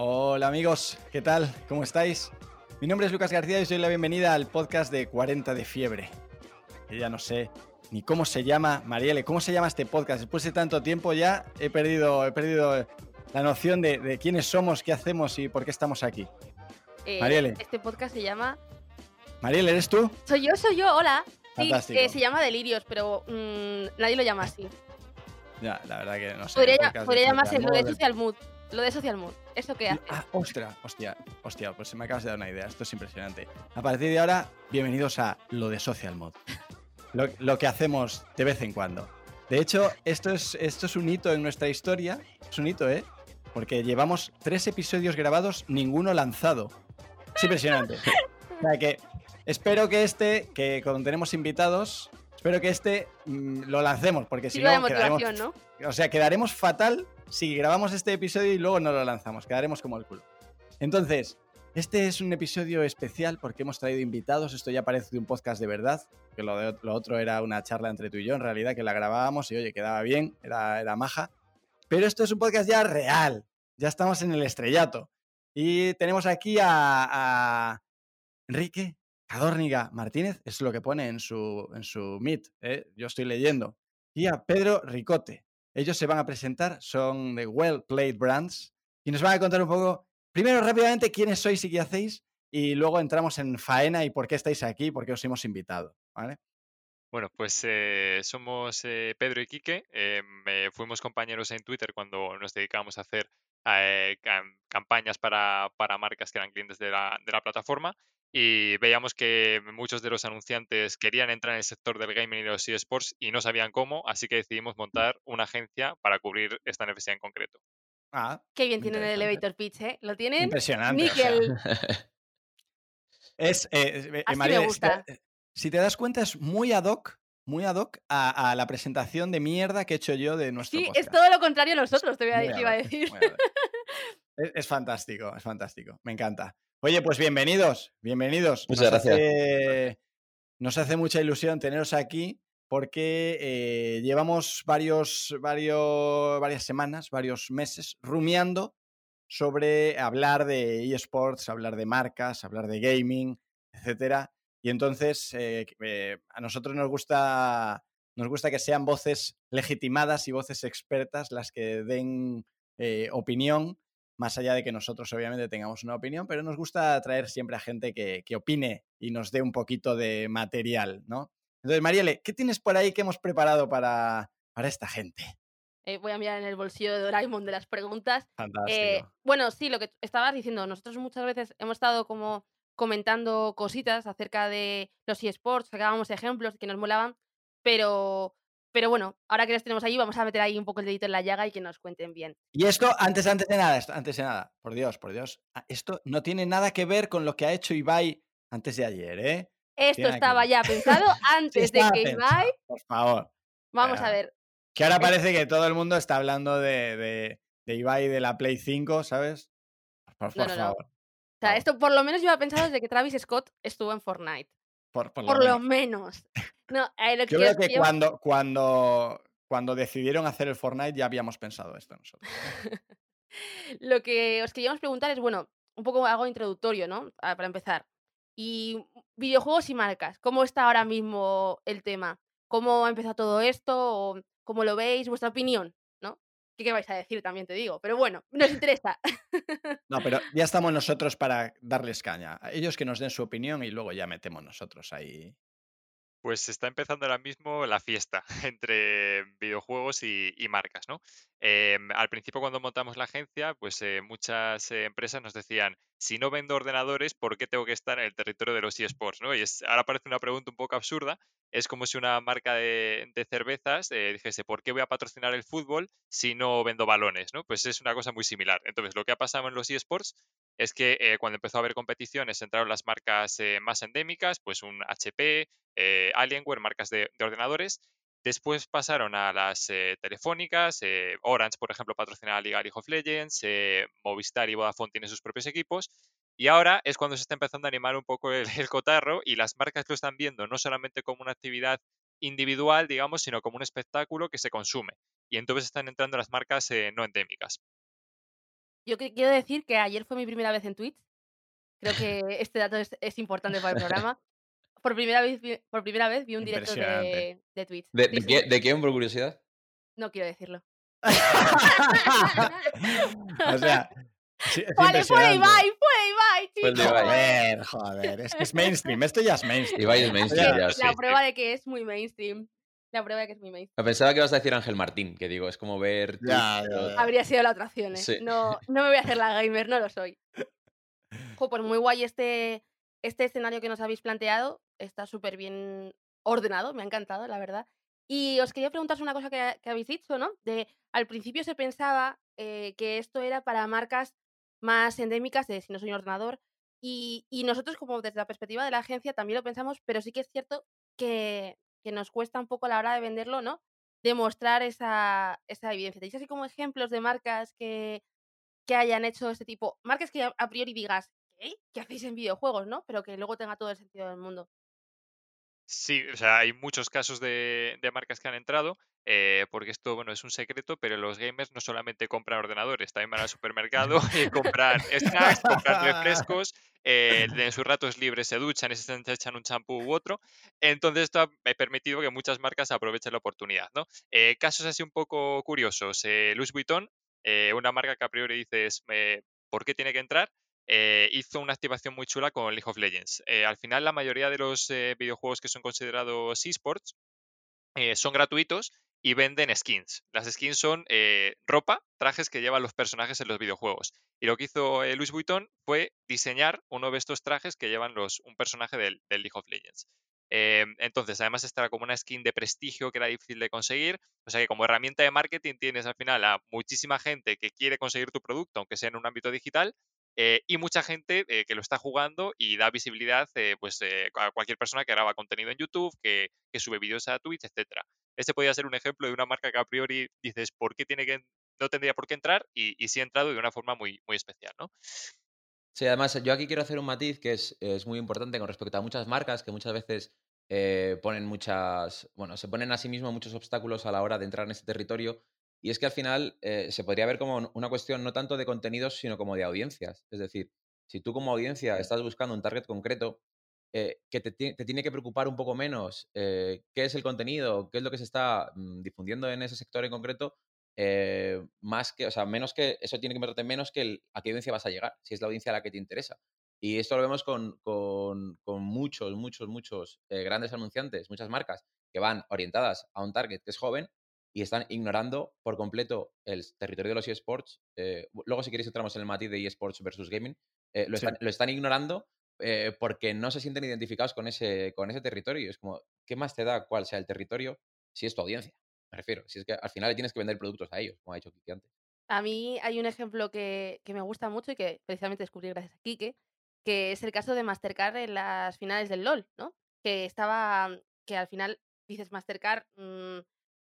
Hola amigos, ¿qué tal? ¿Cómo estáis? Mi nombre es Lucas García y os doy la bienvenida al podcast de 40 de fiebre. Ya no sé ni cómo se llama, Marielle, ¿cómo se llama este podcast? Después de tanto tiempo ya he perdido, he perdido la noción de, quiénes somos, qué hacemos y por qué estamos aquí. Eh, Marielle. Este podcast se llama... Marielle, ¿eres tú? Soy yo, soy yo, hola. Sí, que se llama Delirios, pero mm, nadie lo llama así. Ya, la verdad que no sé. Podría, llamarse lo de Social Mood. Lo de Social Mood. ¿Eso qué hace? Ah, ostras, hostia, hostia, pues me acabas de dar una idea. Esto es impresionante. A partir de ahora, bienvenidos a lo de Social Mood. lo, que hacemos de vez en cuando. De hecho, esto es, esto es un hito en nuestra historia. Es un hito, ¿eh? Porque llevamos tres episodios grabados, ninguno lanzado. Es impresionante. O sea que espero que este, que cuando tenemos invitados, espero que este mm, lo lancemos, porque si no, quedaremos, ¿no? O sea, quedaremos fatal si grabamos este episodio y luego no lo lanzamos. Quedaremos como el culo. Entonces, este es un episodio especial porque hemos traído invitados. Esto ya parece un podcast de verdad, que lo, otro era una charla entre tú y yo, en realidad, que la grabábamos y oye, quedaba bien, era, era maja. Pero esto es un podcast ya real. Ya estamos en el estrellato. Y tenemos aquí a, Enrique Cadórniga Martínez, es lo que pone en su, en su Meet, ¿eh? yo estoy leyendo. Y a Pedro Ricote. Ellos se van a presentar, son de Well Played Brands y nos van a contar un poco, primero rápidamente, quiénes sois y qué hacéis, y luego entramos en faena y por qué estáis aquí, por qué os hemos invitado. ¿vale? Bueno, pues eh, somos eh, Pedro y Quique. Eh, fuimos compañeros en Twitter cuando nos dedicábamos a hacer campañas para, marcas que eran clientes de la, de la, plataforma y veíamos que muchos de los anunciantes querían entrar en el sector del gaming y de los eSports y no sabían cómo, así que decidimos montar una agencia para cubrir esta necesidad en concreto. Ah, Qué bien tienen el elevator pitch, ¿eh? Lo tienen. Impresionante. Níquel. es, Así me gusta si te das cuenta, es muy ad hoc, muy ad hoc a, la presentación de mierda que he hecho yo de nuestro Sí, es todo lo contrario a nosotros, te voy a, iba a decir. Es, fantástico, es fantástico. Me encanta. Oye, pues bienvenidos, bienvenidos. Muchas gracias. nos hace mucha ilusión teneros aquí porque eh, llevamos varios, varios, varias semanas, varios meses rumiando sobre hablar de eSports, hablar de marcas, hablar de gaming, etcétera. Y entonces eh, eh, a nosotros nos gusta, nos gusta que sean voces legitimadas y voces expertas las que den opinión, más allá de que nosotros obviamente tengamos una opinión, pero nos gusta traer siempre a gente que, opine y nos dé un poquito de material, ¿no? Entonces, Marielle, ¿qué tienes por ahí que hemos preparado para, para esta gente? voy a mirar en el bolsillo de Doraemon de las preguntas. Fantástico. bueno, sí, lo que estabas diciendo, nosotros muchas veces hemos estado como comentando cositas acerca de los eSports, sacábamos ejemplos que nos molaban, pero, pero bueno, ahora que los tenemos ahí, vamos a meter ahí un poco el dedito en la llaga y que nos cuenten bien. Y esto, antes, antes de nada, antes de nada, por Dios, por Dios, ah, esto no tiene nada que ver con lo que ha hecho Ibai antes de ayer, ¿eh? Esto estaba ya pensado antes de que Ibai. Por favor. Vamos a ver. Que ahora parece que todo el mundo está hablando de, de, de Ibai de la Play 5, ¿sabes? Por, favor. O sea, esto por lo menos yo había pensado desde que Travis Scott estuvo en Fortnite. Por, lo, menos. No, eh, yo creo que cuando, cuando, cuando decidieron hacer el Fortnite ya habíamos pensado esto nosotros. lo que os queríamos preguntar es, bueno, un poco algo introductorio, ¿no? Ah, para empezar. Y videojuegos y marcas, ¿cómo está ahora mismo el tema? ¿Cómo ha empezado todo esto? ¿Cómo lo veis? ¿Vuestra opinión? ¿Qué, vais a decir? También te digo. Pero bueno, nos interesa. No, pero ya estamos nosotros para darles caña. Ellos que nos den su opinión y luego ya metemos nosotros ahí pues está empezando ahora mismo la fiesta entre videojuegos y, marcas, ¿no? Em, al principio cuando montamos la agencia, pues eh, muchas empresas nos decían, si no vendo ordenadores, ¿por qué tengo que estar en el territorio de los eSports? ¿no? Y ahora parece una pregunta un poco absurda. Es como si una marca de, cervezas eh, dijese, ¿por qué voy a patrocinar el fútbol si no vendo balones? ¿no? Pues es una cosa muy similar. Entonces, lo que ha pasado en los eSports es que eh, cuando empezó a haber competiciones entraron las marcas eh, más endémicas, pues un HP, Alienware, marcas de, ordenadores. Después pasaron a las telefónicas, Orange, por ejemplo, patrocina la Liga League of Legends, Movistar y Vodafone tienen sus propios equipos. Y ahora es cuando se está empezando a animar un poco el, el cotarro y las marcas lo están viendo no solamente como una actividad individual, digamos, sino como un espectáculo que se consume. Y entonces están entrando las marcas no endémicas. Yo quiero decir que ayer fue mi primera vez en Twitch. Creo que este dato es, es importante para el programa. Por primera vez, vi- por primera vez vi un directo de, de Twitch. ¿De, de sí, qué, ¿De quién, por curiosidad? No quiero decirlo. o sea, sí, es Vale, fue. Ibai, fue Ibai, chicos. Joder, joder, es que es mainstream, esto ya es mainstream. Ibai es mainstream, Ya, La sí. prueba de que es muy mainstream. La prueba de que es muy mainstream. Pensaba que ibas a decir Ángel Martín, que digo, es como ver... Twitch, Ya, ya, pero- ya. Habría sido la otra opción, ¿eh? Sí. No, no me voy a hacer la gamer, no lo soy. Jo, pues muy guay este, este escenario que nos habéis planteado. Está súper bien ordenado, me ha encantado, la verdad. Y os quería preguntar una cosa que, que habéis dicho, ¿no? De al principio se pensaba eh, que esto era para marcas más endémicas de si no soy un ordenador. Y, nosotros, como desde la perspectiva de la agencia, también lo pensamos, pero sí que es cierto que, nos cuesta un poco a la hora de venderlo, ¿no? Demostrar esa, esa evidencia. ¿Tenéis así como ejemplos de marcas que, hayan hecho este tipo? Marcas que a priori digas, ¿qué? ¿Qué hacéis en videojuegos, no? Pero que luego tenga todo el sentido del mundo. Sí, o sea, hay muchos casos de, de marcas que han entrado, eh, porque esto, bueno, es un secreto, pero los gamers no solamente compran ordenadores, también van al supermercado y compran snacks, compran refrescos, eh, en sus ratos libres se duchan se echan un champú u otro. Entonces, esto ha ha permitido que muchas marcas aprovechen la oportunidad, ¿no? Eh, casos así un poco curiosos. Eh, Louis Vuitton, eh, una marca que a priori dices, eh, ¿por qué tiene que entrar? Eh, hizo una activación muy chula con League of Legends. Eh, al final, la mayoría de los eh, videojuegos que son considerados esports son gratuitos y venden skins. Las skins son ropa, trajes que llevan los personajes en los videojuegos. Y lo que hizo Louis Vuitton fue diseñar uno de estos trajes que llevan un personaje del, League of Legends. Entonces, además, esta era como una skin de prestigio que era difícil de conseguir. O sea que como herramienta de marketing tienes al final a muchísima gente que quiere conseguir tu producto, aunque sea en un ámbito digital, eh, y mucha gente eh, que lo está jugando y da visibilidad eh, pues, a cualquier persona que graba contenido en YouTube, que, sube vídeos a Twitch, etcétera. Este podría ser un ejemplo de una marca que a priori dices, ¿por qué tiene que, no tendría por qué entrar? Y, y sí ha entrado de una forma muy, muy especial, ¿no? Sí, además, yo aquí quiero hacer un matiz que es, es muy importante con respecto a muchas marcas que muchas veces ponen muchas, bueno, se ponen a sí mismos muchos obstáculos a la hora de entrar en ese territorio. Y es que al final eh, se podría ver como una cuestión no tanto de contenidos, sino como de audiencias. Es decir, si tú como audiencia estás buscando un target concreto, eh, que te, te tiene que preocupar un poco menos eh, qué es el contenido, qué es lo que se está mm, difundiendo en ese sector en concreto, eh, más que, o sea, menos que, eso tiene que importarte menos que el- a qué audiencia vas a llegar, si es la audiencia a la que te interesa. Y esto lo vemos con, con- con muchos, muchos, muchos grandes anunciantes, muchas marcas que van orientadas a un target que es joven y están ignorando por completo el territorio de los eSports. Eh, luego, si queréis, entramos en el matiz de eSports versus gaming. eh, lo, Sí. están, lo están ignorando eh, porque no se sienten identificados con ese, con ese territorio. Es como, ¿qué más te da cuál sea el territorio si es tu audiencia? Me refiero. Si es que al final le tienes que vender productos a ellos, como ha dicho Kiki antes. A mí hay un ejemplo que, que me gusta mucho y que precisamente descubrí gracias a Kike, que es el caso de Mastercard en las finales del LOL, ¿no? Que estaba, que al final dices Mastercard, mm,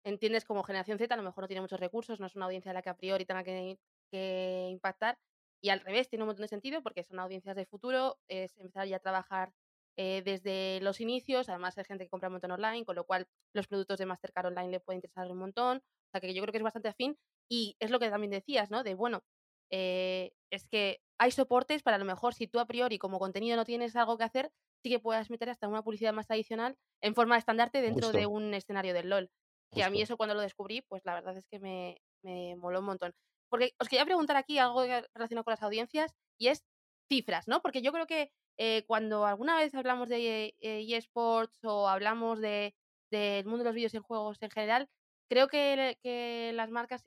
entiendes como generación Z, a lo mejor no tiene muchos recursos, no es una audiencia a la que a priori tenga que, que impactar, y al revés, tiene un montón de sentido porque son audiencias de futuro, es empezar ya a trabajar eh, desde los inicios, además hay gente que compra un montón online, con lo cual los productos de Mastercard online le pueden interesar un montón, o sea que yo creo que es bastante afín y es lo que también decías, ¿no? De, bueno, eh, es que hay soportes para a lo mejor si tú a priori como contenido no tienes algo que hacer, sí que puedas meter hasta una publicidad más tradicional en forma de estandarte dentro de un escenario del LOL. Que a mí eso cuando lo descubrí, pues la verdad es que me, me moló un montón. Porque os quería preguntar aquí algo relacionado con las audiencias y es cifras, ¿no? Porque yo creo que eh, cuando alguna vez hablamos de eh, eSports o hablamos de, del mundo de los vídeos en juegos en general, creo que, que las marcas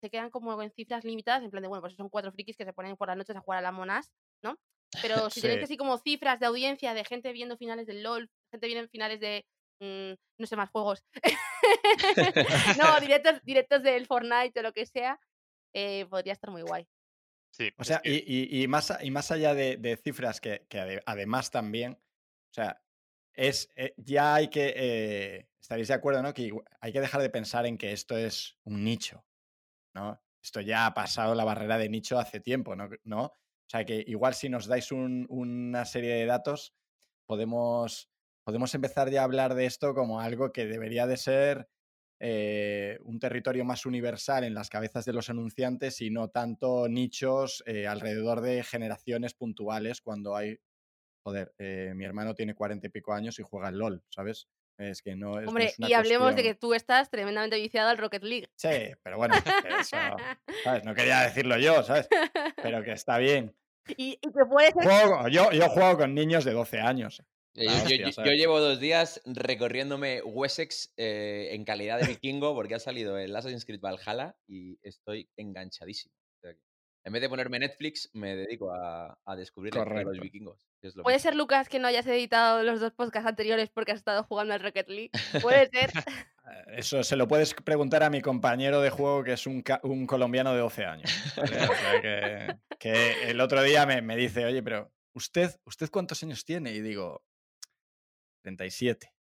se quedan como en cifras limitadas, en plan de, bueno, pues son cuatro frikis que se ponen por las noches a jugar a la Monas, ¿no? Pero si tenéis Sí. así como cifras de audiencia de gente viendo finales del LOL, gente viendo finales de, mm, no sé, más juegos. no, directos, directos del Fortnite o lo que sea, eh, podría estar muy guay. Sí, O es sea, que- y, y- y más, y más allá de, de cifras que, que ade- además también, o sea, es, eh, ya hay que, eh, estaréis de acuerdo, ¿no? Que hay que dejar de pensar en que esto es un nicho, ¿no? Esto ya ha pasado la barrera de nicho hace tiempo, ¿no? ¿No? O sea, que igual si nos dais un- una serie de datos, podemos, podemos empezar ya a hablar de esto como algo que debería de ser eh, un territorio más universal en las cabezas de los anunciantes y no tanto nichos eh, alrededor de generaciones puntuales cuando hay, joder, eh, mi hermano tiene cuarenta y pico años y juega al LOL, ¿sabes? Es que no es, no Hombre, es una y hablemos de que tú estás tremendamente viciado al Rocket League. Sí, pero bueno, eso, ¿sabes? No quería decirlo yo, ¿sabes? Pero que está bien. y, y que puede ser Juego- yo, yo juego con niños de 12 años. Yo, La yo- hostia, yo- yo ¿sabes? llevo dos días recorriéndome Wessex eh, en calidad de vikingo porque ha salido el Assassin's Creed Valhalla y estoy enganchadísimo. O sea que, en vez de ponerme Netflix, me dedico a, a descubrir los vikingos. que es lo Puede ser, Lucas, que no hayas editado los dos podcasts anteriores porque has estado jugando al Rocket League. Puede ser. Eh, Eso se lo puedes preguntar a mi compañero de juego, que es un, un colombiano de 12 años. ¿vale? O sea, que, que el otro día me, me dice, oye, pero ¿usted, ¿usted cuántos años tiene? Y digo, 37.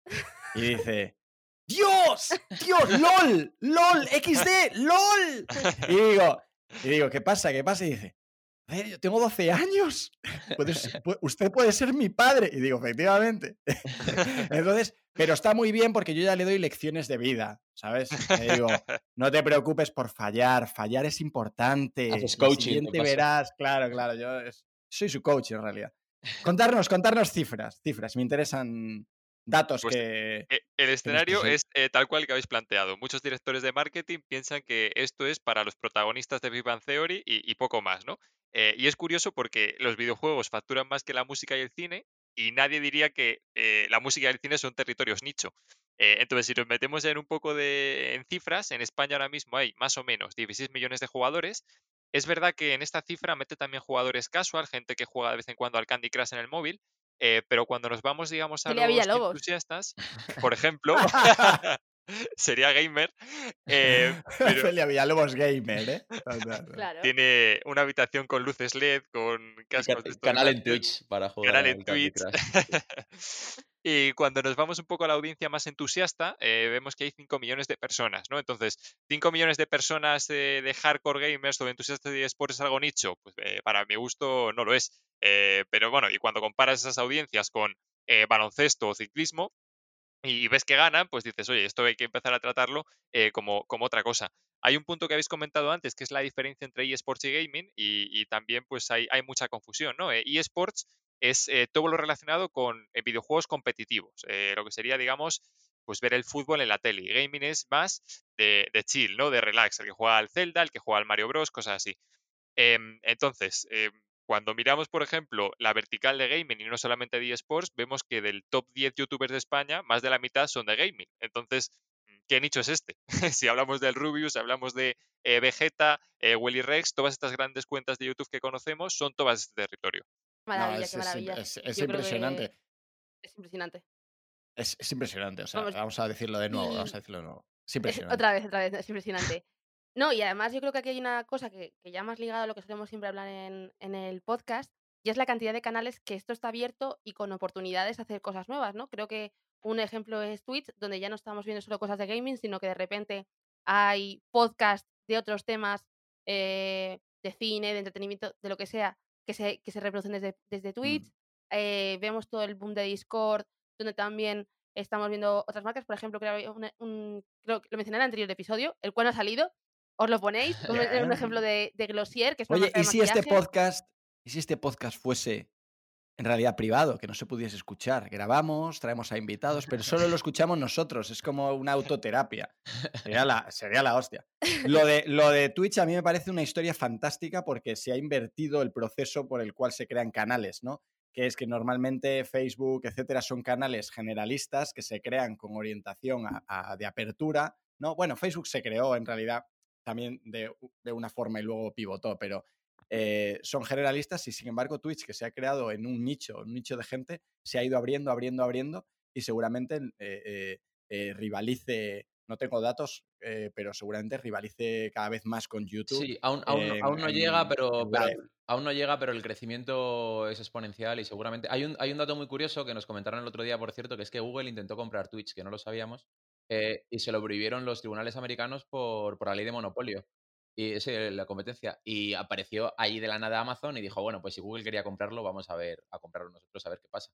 Y dice, ¡Dios! ¡Dios! ¡LOL! ¡LOL! ¡XD! ¡LOL! Y digo, y digo, ¿qué pasa? ¿Qué pasa? Y dice, a ver, yo tengo 12 años. Usted puede ser mi padre. Y digo, efectivamente. Entonces, pero está muy bien porque yo ya le doy lecciones de vida, ¿sabes? Le digo, no te preocupes por fallar, fallar es importante. Haces coaching, paso. verás, claro, claro, yo soy su coach en realidad. Contarnos, contarnos cifras, cifras, me interesan datos Pues, que... Eh, El escenario es eh, tal cual que habéis planteado. Muchos directores de marketing piensan que esto es para los protagonistas de Big Bang Theory y, y poco más, ¿no? Eh, y es curioso porque los videojuegos facturan más que la música y el cine y nadie diría que eh, la música y el cine son territorios nicho. Entonces, si nos metemos en un poco de en cifras, en España ahora mismo hay más o menos 16 millones de jugadores. Es verdad que en esta cifra mete también jugadores casual, gente que juega de vez en cuando al Candy Crush en el móvil, eh, pero cuando nos vamos, digamos, a Celia los Villalobos. entusiastas, por ejemplo, sería gamer, eh, pero Celia Villalobos Gamer, ¿eh? Claro. tiene una habitación con luces LED, con cascos ca- de canal en Twitch para jugar canal en Twitch. Y cuando nos vamos un poco a la audiencia más entusiasta, eh, vemos que hay 5 millones de personas, ¿no? Entonces, 5 millones de personas de hardcore gamers o de entusiastas de esports es algo nicho, pues eh, para mi gusto no lo es. Eh, pero bueno, y cuando comparas esas audiencias con eh, baloncesto o ciclismo, y ves que ganan, pues dices, oye, esto hay que empezar a tratarlo eh, como, como otra cosa. Hay un punto que habéis comentado antes, que es la diferencia entre eSports y gaming, y, y también pues hay, hay mucha confusión, ¿no? ESports es eh, todo lo relacionado con eh, videojuegos competitivos, eh, lo que sería, digamos, pues ver el fútbol en la tele. Gaming es más de, chill, ¿no? De relax, el que juega al Zelda, el que juega al Mario Bros, cosas así. Em, entonces, em, cuando miramos, por ejemplo, la vertical de gaming y no solamente de eSports, vemos que del top 10 youtubers de España, más de la mitad son de gaming. Entonces, ¿qué nicho es este? si hablamos del Rubius, hablamos de Vegeta, eh, Willy Rex, todas estas grandes cuentas de YouTube que conocemos son todas este territorio. Maravilla, es, qué maravilla. es- impresionante. Es impresionante. Es, es impresionante. O sea, Vamos, vamos a decirlo de nuevo. y- Vamos a decirlo de nuevo. Es Es- impresionante. otra vez, otra vez, es impresionante. No, y además yo creo que aquí hay una cosa que, que ya más ligado a lo que solemos siempre hablar en, en el podcast, y es la cantidad de canales que esto está abierto y con oportunidades de hacer cosas nuevas, ¿no? Creo que un ejemplo es Twitch, donde ya no estamos viendo solo cosas de gaming, sino que de repente hay podcasts de otros temas, eh, de cine, de entretenimiento, de lo que sea, que se, que se reproducen desde, desde Twitch. Eh, vemos todo el boom de Discord, donde también estamos viendo otras marcas. Por ejemplo, creo, que había una- un, creo que lo mencioné en el anterior episodio, el cual no ha salido. Os lo ponéis. Un, un ejemplo de, de Glossier, que es una Oye, marca de ¿y si este podcast, y si este podcast fuese en realidad privado, que no se pudiese escuchar? Grabamos, traemos a invitados, pero solo lo escuchamos nosotros. Es como una autoterapia. Sería la, sería la hostia. Lo de, lo de Twitch a mí me parece una historia fantástica porque se ha invertido el proceso por el cual se crean canales, ¿no? Que es que normalmente Facebook, etcétera, son canales generalistas que se crean con orientación a- a- de apertura, ¿no? Bueno, Facebook se creó en realidad también de, de una forma y luego pivotó, pero eh, son generalistas y sin embargo Twitch, que se ha creado en un nicho, un nicho de gente, se ha ido abriendo, abriendo, abriendo y seguramente eh, eh, rivalice, no tengo datos, pero seguramente rivalice cada vez más con YouTube. Sí, aún, aún, no- aún no en- llega, pero, aún no llega, pero el crecimiento es exponencial y seguramente. Hay un, hay un dato muy curioso que nos comentaron el otro día, por cierto, que es que Google intentó comprar Twitch, que no lo sabíamos, eh, y se lo prohibieron los tribunales americanos por, por la ley de monopolio. Y sí, la competencia. Y apareció ahí de la nada Amazon y dijo, bueno, pues si Google quería comprarlo, vamos a ver, a comprarlo nosotros, a ver qué pasa.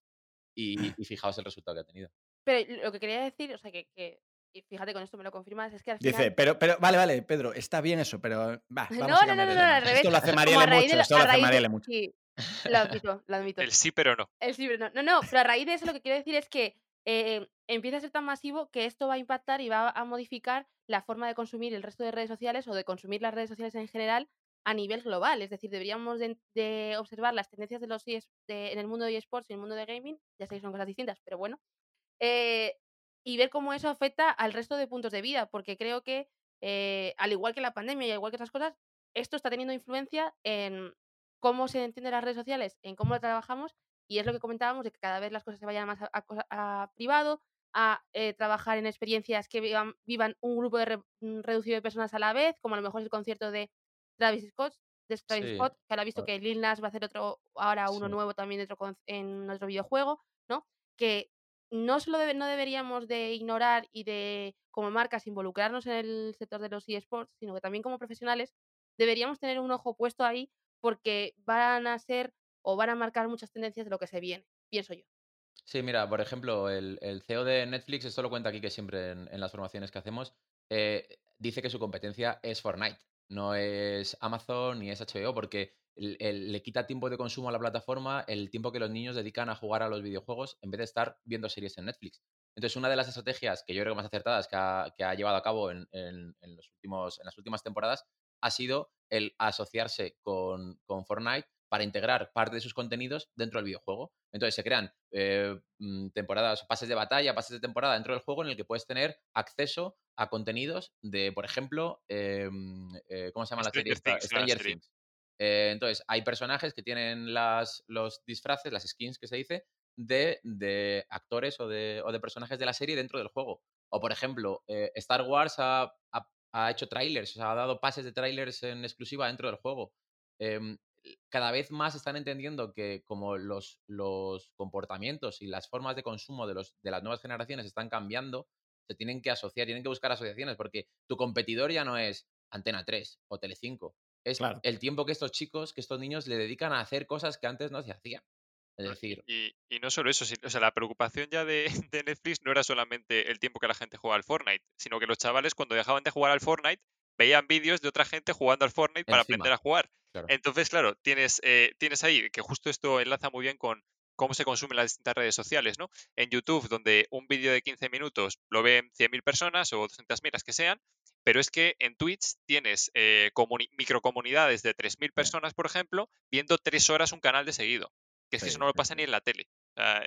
Y, y fijaos el resultado que ha tenido. Pero lo que quería decir, o sea, que, que y fíjate, con esto me lo confirmas, es que al final... Dice, pero, pero, vale, vale, Pedro, está bien eso, pero va, vamos No, a no, no, no, no, al revés. Esto lo hace Como a Marielle raíz mucho, de- esto lo hace Marielle mucho. Sí, lo admito, lo admito. El sí, pero no. El ciber- no, no, no, pero a raíz de eso lo que quiero decir es que eh, empieza a ser tan masivo que esto va a impactar y va a modificar la forma de consumir el resto de redes sociales o de consumir las redes sociales en general a nivel global. Es decir, deberíamos de, observar las tendencias de los de- en el mundo de eSports y en el mundo de gaming, ya sé que son cosas distintas, pero bueno, eh, y ver cómo eso afecta al resto de puntos de vida, porque creo que, eh, al igual que la pandemia y al igual que otras cosas, esto está teniendo influencia en cómo se entienden las redes sociales, en cómo lo trabajamos, y es lo que comentábamos, de que cada vez las cosas se vayan más a, a cosa- a privado, a eh, trabajar en experiencias que vivan, vivan un grupo de re- mm, reducido de personas a la vez, como a lo mejor el concierto de Travis Scott, de Travis Sí. Scott, que ahora ha visto que Lil Nas va a hacer otro, ahora uno Sí. nuevo también con- en otro videojuego, ¿no? Que no solo debe- no deberíamos de ignorar y de, como marcas, involucrarnos en el sector de los eSports, sino que también como profesionales deberíamos tener un ojo puesto ahí porque van a ser o van a marcar muchas tendencias de lo que se viene, pienso yo. Sí, mira, por ejemplo, el, el CEO de Netflix, esto lo cuenta aquí que siempre en, las formaciones que hacemos, eh, dice que su competencia es Fortnite, no es Amazon ni es HBO, porque le quita tiempo de consumo a la plataforma el tiempo que los niños dedican a jugar a los videojuegos en vez de estar viendo series en Netflix. Entonces, una de las estrategias que yo creo más acertadas que ha, que ha llevado a cabo en, en- en los últimos, en las últimas temporadas ha sido el asociarse con, con Fortnite para integrar parte de sus contenidos dentro del videojuego. Entonces se crean eh, mm, temporadas, pases de batalla, pases de temporada dentro del juego en el que puedes tener acceso a contenidos de, por ejemplo, eh, mm, eh, ¿cómo se llama la serie? Stranger? Things, entonces, hay personajes que tienen las, los disfraces, las skins que se dice, de, de actores o de, o de personajes de la serie dentro del juego. O, por ejemplo, Star Wars ha, ha- ha hecho trailers, o sea, ha dado pases de trailers en exclusiva dentro del juego. Em, cada vez más están entendiendo que como los, los comportamientos y las formas de consumo de, los, de las nuevas generaciones están cambiando, se tienen que asociar, tienen que buscar asociaciones, porque tu competidor ya no es Antena 3 o Telecinco, es Claro. el tiempo que estos chicos, que estos niños le dedican a hacer cosas que antes no se hacían. Es decir, Y, y no solo eso, o sea, la preocupación ya de, de Netflix no era solamente el tiempo que la gente juega al Fortnite, sino que los chavales cuando dejaban de jugar al Fortnite veían vídeos de otra gente jugando al Fortnite para Encima. aprender a jugar. Claro. Entonces, claro, tienes, eh, tienes ahí, que justo esto enlaza muy bien con cómo se consumen las distintas redes sociales, ¿no? En YouTube, donde un vídeo de 15 minutos lo ven 100.000 personas o 200.000, las que sean, pero es que en Twitch tienes eh, comuni- microcomunidades de 3.000 personas, por ejemplo, viendo tres horas un canal de seguido. Que es que Sí, eso no lo pasa sí. ni en la tele.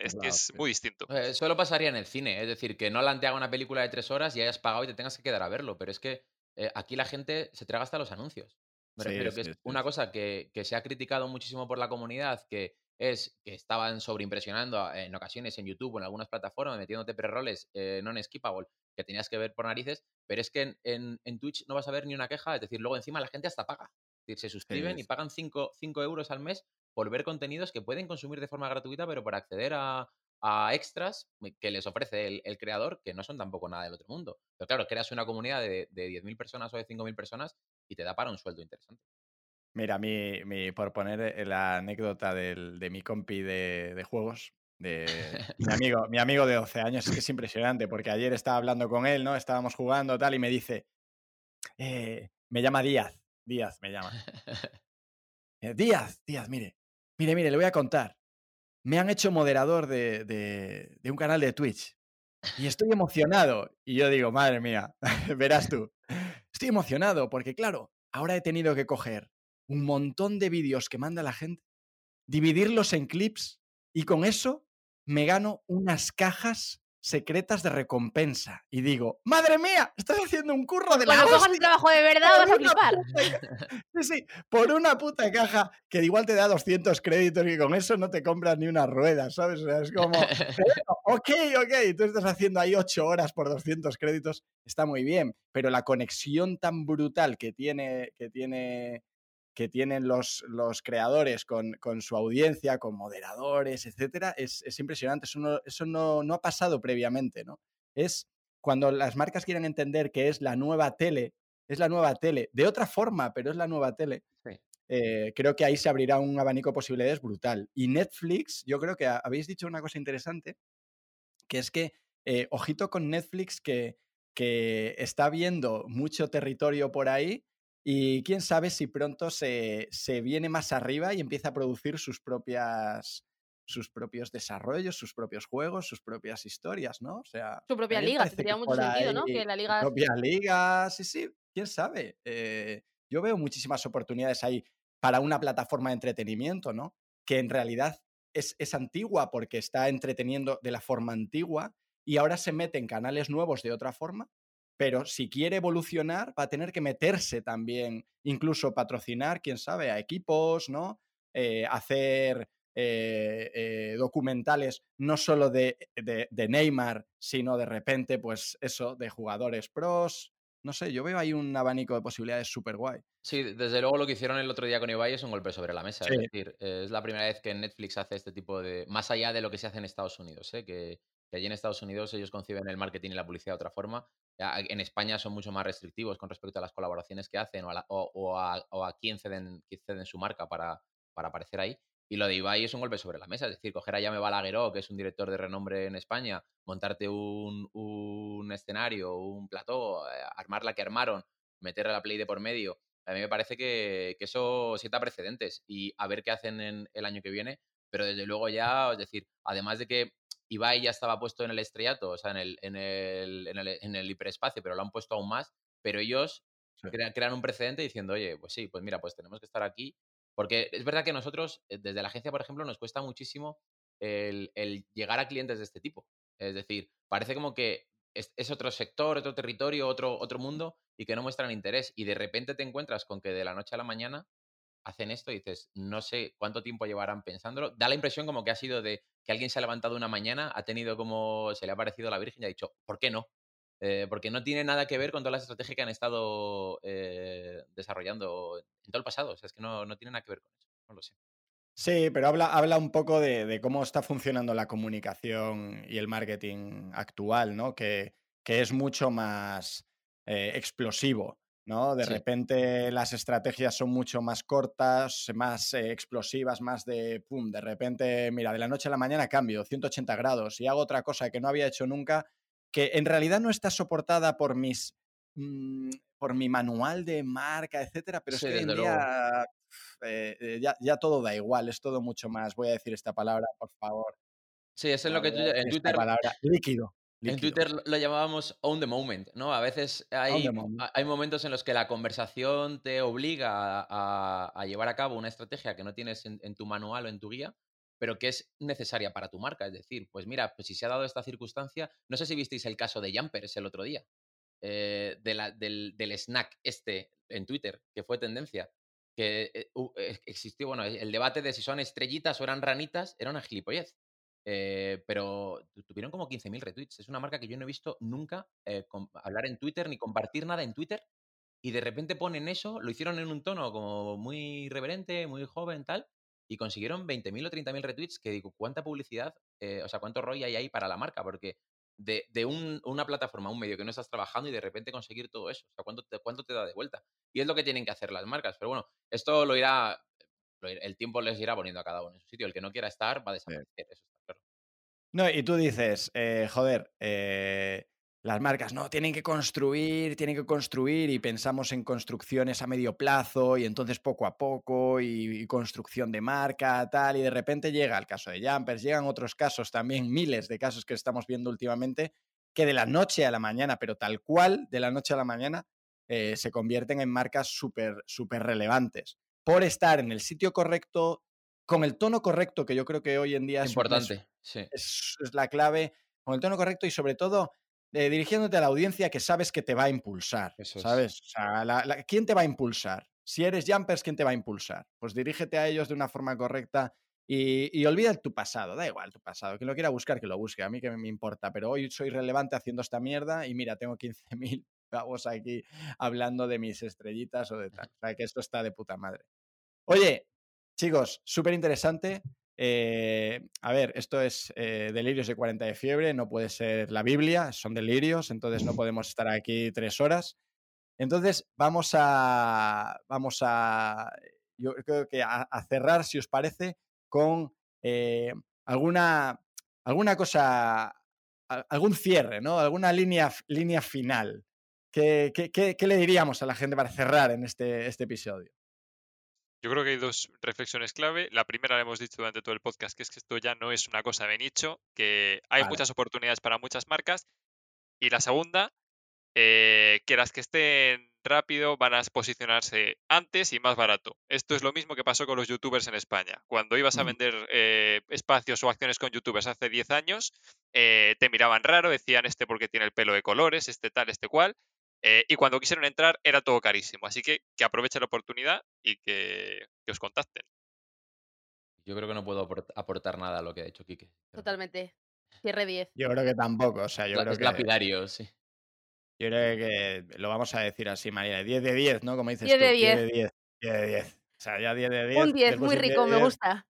Es Claro, es sí. muy distinto. Eh, solo pasaría en el cine, es decir, que Nolan te haga una película de tres horas y hayas pagado y te tengas que quedar a verlo, pero es que eh, aquí la gente se traga hasta los anuncios. Me Sí, refiero que es sí, una cosa que, que se ha criticado muchísimo por la comunidad, que es que estaban sobreimpresionando en ocasiones en YouTube o en algunas plataformas, metiéndote pre-roles eh, non-skippable que tenías que ver por narices, pero es que en, en- en Twitch no vas a ver ni una queja, es decir, luego encima la gente hasta paga. Es decir, se suscriben y pagan 5 euros al mes por ver contenidos que pueden consumir de forma gratuita, pero por acceder a, a extras que les ofrece el, el creador, que no son tampoco nada del otro mundo. Pero claro, creas una comunidad de, de 10.000 personas o de 5.000 personas y te da para un sueldo interesante. Mira, mi, mi- por poner eh, la anécdota del- de mi compi de, de juegos, de mi amigo, mi amigo de 12 años, es que es impresionante, porque ayer estaba hablando con él, ¿no? Estábamos jugando tal, y me dice, eh, me llama Díaz, Díaz me llama. Eh, Díaz, Díaz, mire, mire, mire, le voy a contar. Me han hecho moderador de, de- de un canal de Twitch y estoy emocionado. Y yo digo, madre mía, verás tú, estoy emocionado porque, claro, ahora he tenido que coger un montón de vídeos que manda la gente, dividirlos en clips y con eso me gano unas cajas secretas de recompensa. Y digo, madre mía, estoy haciendo un curro de la Cuando cojas un hostia". trabajo de verdad vas a flipar. Sí, sí, por una puta caja que igual te da 200 créditos y con eso no te compras ni una rueda, ¿sabes? O sea, es como, "Bueno, ok, ok, tú estás haciendo ahí 8 horas por 200 créditos, está muy bien, pero la conexión tan brutal que tiene, que tiene que tienen los, los creadores con, con su audiencia, con moderadores, etcétera, es, es impresionante. Eso, no, eso no, no ha pasado previamente, ¿no? Es cuando las marcas quieren entender que es la nueva tele, es la nueva tele, de otra forma, pero es la nueva tele, Sí. eh, creo que ahí se abrirá un abanico de posibilidades brutal. Y Netflix, yo creo que ha- habéis dicho una cosa interesante, que es que, eh, ojito con Netflix, que que está viendo mucho territorio por ahí y quién sabe si pronto se, se viene más arriba y empieza a producir sus propias sus propios desarrollos, sus propios juegos, sus propias historias, ¿no? O sea, Su propia liga, tendría mucho sentido, ¿no? Que la su liga propia liga, sí, sí, quién sabe. Eh, yo veo muchísimas oportunidades ahí para una plataforma de entretenimiento, ¿no? Que en realidad es, es antigua porque está entreteniendo de la forma antigua y ahora se mete en canales nuevos de otra forma, pero si quiere evolucionar va a tener que meterse también, incluso patrocinar, quién sabe, a equipos, ¿no? Eh, hacer eh, eh, documentales no solo de, de- de Neymar, sino de repente, pues eso, de jugadores pros. No sé, yo veo ahí un abanico de posibilidades súper guay. Sí, desde luego lo que hicieron el otro día con Ibai es un golpe sobre la mesa. Sí. Es decir, es la primera vez que Netflix hace este tipo de. Más allá de lo que se hace en Estados Unidos, ¿eh? que, que allí en Estados Unidos ellos conciben el marketing y la publicidad de otra forma. En España son mucho más restrictivos con respecto a las colaboraciones que hacen o a, a- a quién, ceden, quién ceden su marca para, para aparecer ahí. Y lo de Ibai es un golpe sobre la mesa. Es decir, coger a Yame Balagueró, que es un director de renombre en España, montarte un, un escenario, un plató, eh, armar la que armaron, meter la play de por medio. A mí me parece que, que eso sienta precedentes y a ver qué hacen en el año que viene. Pero desde luego ya, es decir, además de que Ibai ya estaba puesto en el estrellato, o sea, en el, en el, en el, en el hiperespacio, pero lo han puesto aún más, pero ellos Sí. crean un precedente diciendo, oye, pues sí, pues mira, pues tenemos que estar aquí. Porque es verdad que nosotros, eh, desde la agencia, por ejemplo, nos cuesta muchísimo el, el llegar a clientes de este tipo. Es decir, parece como que es, es otro sector, otro territorio, otro, otro mundo y que no muestran interés. Y de repente te encuentras con que de la noche a la mañana hacen esto y dices, no sé cuánto tiempo llevarán pensándolo. Da la impresión como que ha sido de que alguien se ha levantado una mañana, ha tenido como, se le ha parecido la Virgen y ha dicho, ¿por qué no? Eh, porque no tiene nada que ver con todas las estrategias que han estado eh, desarrollando en todo el pasado. O sea, es que no, no tiene nada que ver con eso. No lo sé. Sí, pero habla, habla un poco de, de cómo está funcionando la comunicación y el marketing actual, ¿no? Que, que es mucho más eh, explosivo, ¿no? De Sí. repente las estrategias son mucho más cortas, más eh, explosivas, más de, pum, de repente, mira, de la noche a la mañana cambio 180 grados y hago otra cosa que no había hecho nunca, que en realidad no está soportada por mis... mm, por mi manual de marca, etcétera, pero Sí, es que hoy en día eh, eh, ya, ya todo da igual, es todo mucho más. Voy a decir esta palabra, por favor. Sí, eso es lo que tú- en Twitter palabra, líquido. En. Twitter lo- llamábamos on the moment, ¿no? A veces hay, moment. hay momentos en los que la conversación te obliga a, a- a llevar a cabo una estrategia que no tienes en, en tu manual o en tu guía, pero que es necesaria para tu marca. Es decir, pues mira, pues si se ha dado esta circunstancia, no sé si visteis el caso de Jumpers el otro día, eh, de la- del, del snack este en Twitter, que fue tendencia. Que eh, eh, existió, bueno, el debate de si son estrellitas o eran ranitas, era una gilipollez. Eh, pero tu- tuvieron como 15.000 retweets. Es una marca que yo no he visto nunca eh, hablar en Twitter ni compartir nada en Twitter. Y de repente ponen eso, lo hicieron en un tono como muy irreverente, muy joven, tal, y consiguieron 20.000 o 30.000 retweets. Que digo, ¿cuánta publicidad, eh, o sea, cuánto ROI hay ahí para la marca? Porque de, de un- una plataforma, un medio que no estás trabajando y de repente conseguir todo eso, o sea, ¿cuánto te, cuánto te da de vuelta? Y es lo que tienen que hacer las marcas. Pero bueno, esto lo irá, el tiempo les irá poniendo a cada uno en su sitio. El que no quiera estar va a desaparecer, eso está claro. No, y tú dices, eh, joder, eh, las marcas, no, tienen que construir, tienen que construir y pensamos en construcciones a medio plazo y entonces poco a poco y, construcción de marca, tal, y de repente llega el caso de Jumpers, llegan otros casos también, miles de casos que estamos viendo últimamente, que de la noche a la mañana, pero tal cual, de la noche a la mañana, eh, se convierten en marcas súper, súper relevantes. Por estar en el sitio correcto, con el tono correcto, que yo creo que hoy en día es- es Importante, sí. es, es la clave, con el tono correcto y sobre todo eh, dirigiéndote a la audiencia que sabes que te va a impulsar. Eso es. ¿Sabes? O sea, la- la- ¿quién te va a impulsar? Si eres Jumpers, ¿quién te va a impulsar? Pues dirígete a ellos de una forma correcta y, y olvida tu pasado. Da igual tu pasado. Quien lo quiera buscar, que lo busque. A mí que me importa. Pero hoy soy relevante haciendo esta mierda y mira, tengo 15.000 pavos aquí hablando de mis estrellitas o de tal. O sea, que esto está de puta madre. Oye, chicos, súper interesante. Eh, a ver, esto es eh, delirios de 40 de fiebre, no puede ser la Biblia, son delirios, entonces no podemos estar aquí tres horas. Entonces vamos a, vamos a, yo creo que a, a cerrar, si os parece, con eh, alguna, alguna cosa a- algún cierre, ¿no? Alguna línea, línea final. ¿Qué, qué- qué- qué le diríamos a la gente para cerrar en este, este episodio? Yo creo que hay dos reflexiones clave. La primera la hemos dicho durante todo el podcast, que es que esto ya no es una cosa de nicho, que hay Vale. muchas oportunidades para muchas marcas. Y la segunda, eh, que las que estén rápido van a posicionarse antes y más barato. Esto es lo mismo que pasó con los youtubers en España. Cuando ibas a Mm. vender eh, espacios o acciones con youtubers hace 10 años, eh, te miraban raro, decían este porque tiene el pelo de colores, este tal, este cual. Eh, y cuando quisieron entrar era todo carísimo. Así que que aprovechen la oportunidad y que, que os contacten. Yo creo que no puedo aport- aportar nada a lo que ha dicho Quique. Totalmente. Cierre 10. Yo creo que tampoco, o sea, yo la- creo es que, lapidario, sí. yo creo que lo vamos a decir así, María, 10 de 10, ¿no? Como dices 10 tú, de 10 de 10. 10, 10 de 10. O sea, ya 10 de 10. Un 10, después muy de 10 rico, de me 10, gusta.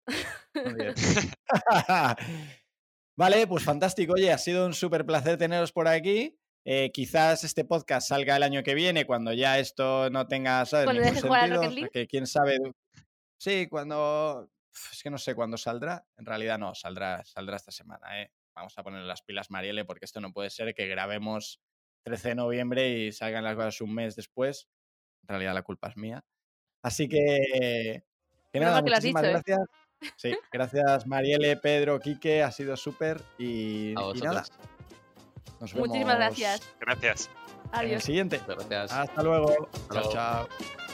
un 10. vale, pues fantástico. Oye, ha sido un súper placer teneros por aquí. Eh, quizás este podcast salga el año que viene, cuando ya esto no tenga, ¿sabes? Cuando jugar sentido. Rocket sea, League. que quién sabe. Sí, cuando. Es que no sé cuándo saldrá. En realidad no, saldrá, saldrá esta semana, ¿eh? Vamos a poner las pilas, Marielle, porque esto no puede ser que grabemos 13 de noviembre y salgan las cosas un mes después. En realidad la culpa es mía. Así que. Nada, mal que lo has muchísimas dicho, ¿eh? gracias. Sí, gracias Marielle, Pedro, Quique, ha sido súper. Y, A y nada, nos vemos Muchísimas gracias. Gracias. en el Adiós. siguiente. Muchas gracias. Hasta luego. Hasta chao, luego. chao.